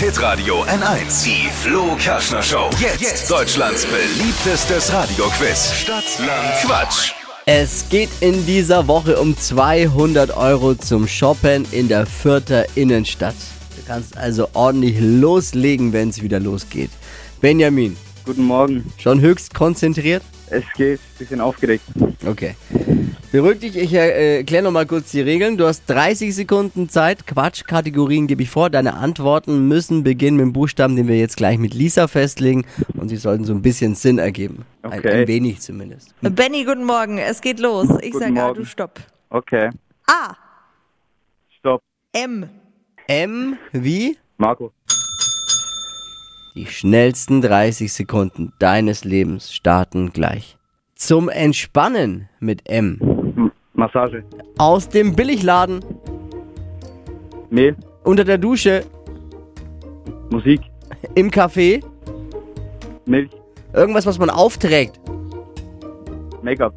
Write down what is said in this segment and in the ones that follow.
Hitradio N1. Die Flo Kaschner Show. Jetzt. Deutschlands beliebtestes Radioquiz. Stadt, Land, Quatsch. Es geht in dieser Woche um 200 Euro zum Shoppen in der Fürther Innenstadt. Du kannst also ordentlich loslegen, wenn es wieder losgeht. Benjamin, Guten Morgen. schon höchst konzentriert? Es geht. Bisschen aufgeregt. Okay. Beruhig dich, ich äh, erkläre nochmal kurz die Regeln. Du hast 30 Sekunden Zeit. Quatschkategorien gebe ich vor. Deine Antworten müssen beginnen mit dem Buchstaben, den wir jetzt gleich mit Lisa festlegen. Und sie sollten so ein bisschen Sinn ergeben. Ein, Okay. ein wenig zumindest. Benny, guten Morgen. Es geht los. Ich sage A, du stopp. Okay. A. Stopp. M. M wie? Marco. Die schnellsten 30 Sekunden deines Lebens starten gleich. Zum Entspannen mit M. Massage. Aus dem Billigladen, Mehl. unter der Dusche, Musik. im Café, Milch. irgendwas, was man aufträgt, Make-up.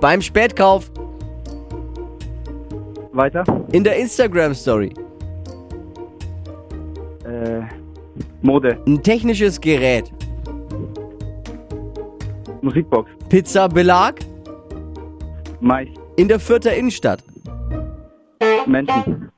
beim Spätkauf, Weiter. in der Instagram-Story, Äh, Mode. ein technisches Gerät, Musikbox. Pizza-Belag, Mais. In der Fürther Innenstadt. Menschen.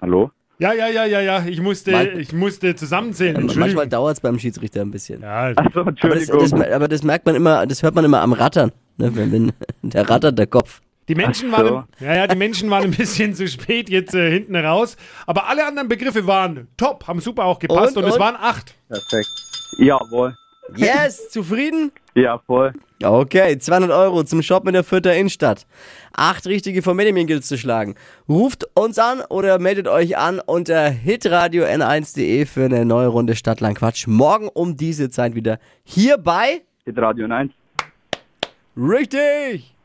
Hallo? Ja, ja, ja, ja, ja. Ich musste, Mal- ich musste zusammenzählen. Manchmal Entschuldigung. dauert es beim Schiedsrichter ein bisschen. Ja, Achso, Aber das, Entschuldigung. das, aber das merkt man immer, das hört man immer am Rattern. Ne? Wenn, wenn, der rattert der Kopf. die Menschen so. waren, ja, ja, die Menschen waren ein bisschen zu spät jetzt äh, hinten raus. Aber alle anderen Begriffe waren top, haben super auch gepasst Und, und, es und? waren acht. Perfekt. Jawohl. Yes, zufrieden? Ja, voll. Okay, 200 Euro zum Shop in der Fürther Innenstadt. Acht richtige von Benjamin gilt zu schlagen. Ruft uns an oder meldet euch an unter hitradio n1.de für eine neue Runde Stadtland Quatsch. Morgen um diese Zeit wieder hier bei Hit Radio 1. Richtig!